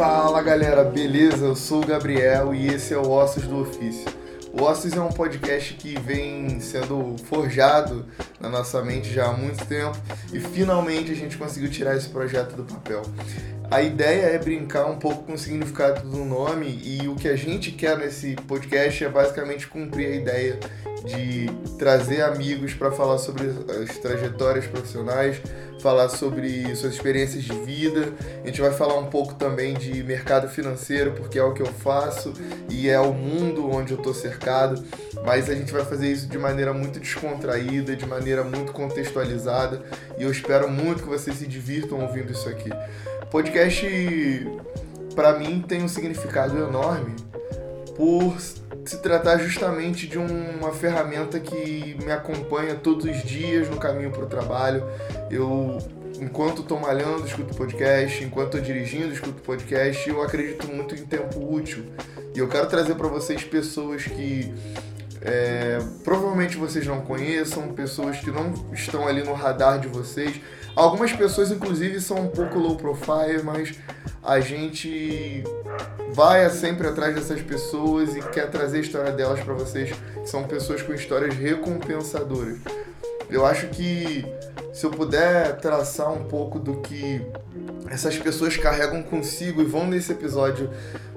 galera, beleza? Eu sou o Gabriel e esse é o Ossos do Ofício. O Ossos é um podcast que vem sendo forjado na nossa mente já há muito tempo e finalmente a gente conseguiu tirar esse projeto do papel. A ideia é brincar um pouco com o significado do nome e o que a gente quer nesse podcast é basicamente cumprir a ideia de trazer amigos para falar sobre as trajetórias profissionais, falar sobre suas experiências de vida. A gente vai falar um pouco também de mercado financeiro, porque é o que eu faço e é o mundo onde eu estou cercado. Mas a gente vai fazer isso de maneira muito descontraída, de maneira muito contextualizada e eu espero muito que vocês se divirtam ouvindo isso aqui. Podcast, para mim, tem um significado enorme por se tratar justamente de uma ferramenta que me acompanha todos os dias no caminho para o trabalho. Eu, enquanto estou malhando, escuto podcast, enquanto estou dirigindo, escuto podcast. Eu acredito muito em tempo útil. E eu quero trazer para vocês pessoas que é, provavelmente vocês não conheçam, pessoas que não estão ali no radar de vocês. Algumas pessoas, inclusive, são um pouco low profile, mas a gente vai sempre atrás dessas pessoas e quer trazer a história delas para vocês. São pessoas com histórias recompensadoras. Eu acho que se eu puder traçar um pouco do que essas pessoas carregam consigo e vão nesse episódio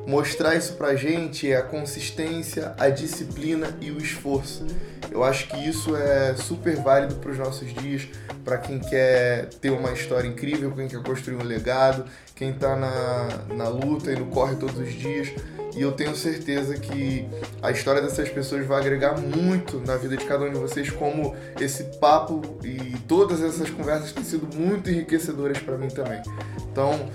mostrar isso pra gente é a consistência, a disciplina e o esforço. Eu acho que isso é super válido para os nossos dias, para quem quer ter uma história incrível, quem quer construir um legado, quem está na, na luta e no corre todos os dias. E eu tenho certeza que a história dessas pessoas vai agregar muito na vida de cada um de vocês, como esse papo e todas essas conversas têm sido muito enriquecedoras para mim também. Então,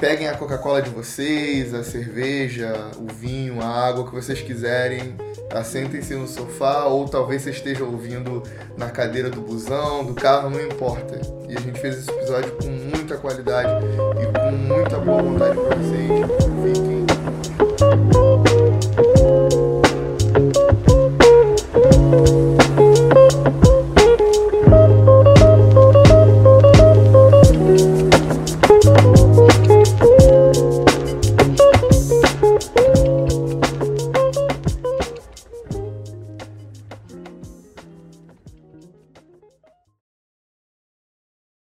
peguem a Coca-Cola de vocês, a cerveja, o vinho, a água que vocês quiserem, assentem-se no sofá ou talvez você esteja ouvindo na cadeira do busão, do carro, não importa. E a gente fez esse episódio com muita qualidade e com muita boa vontade para vocês.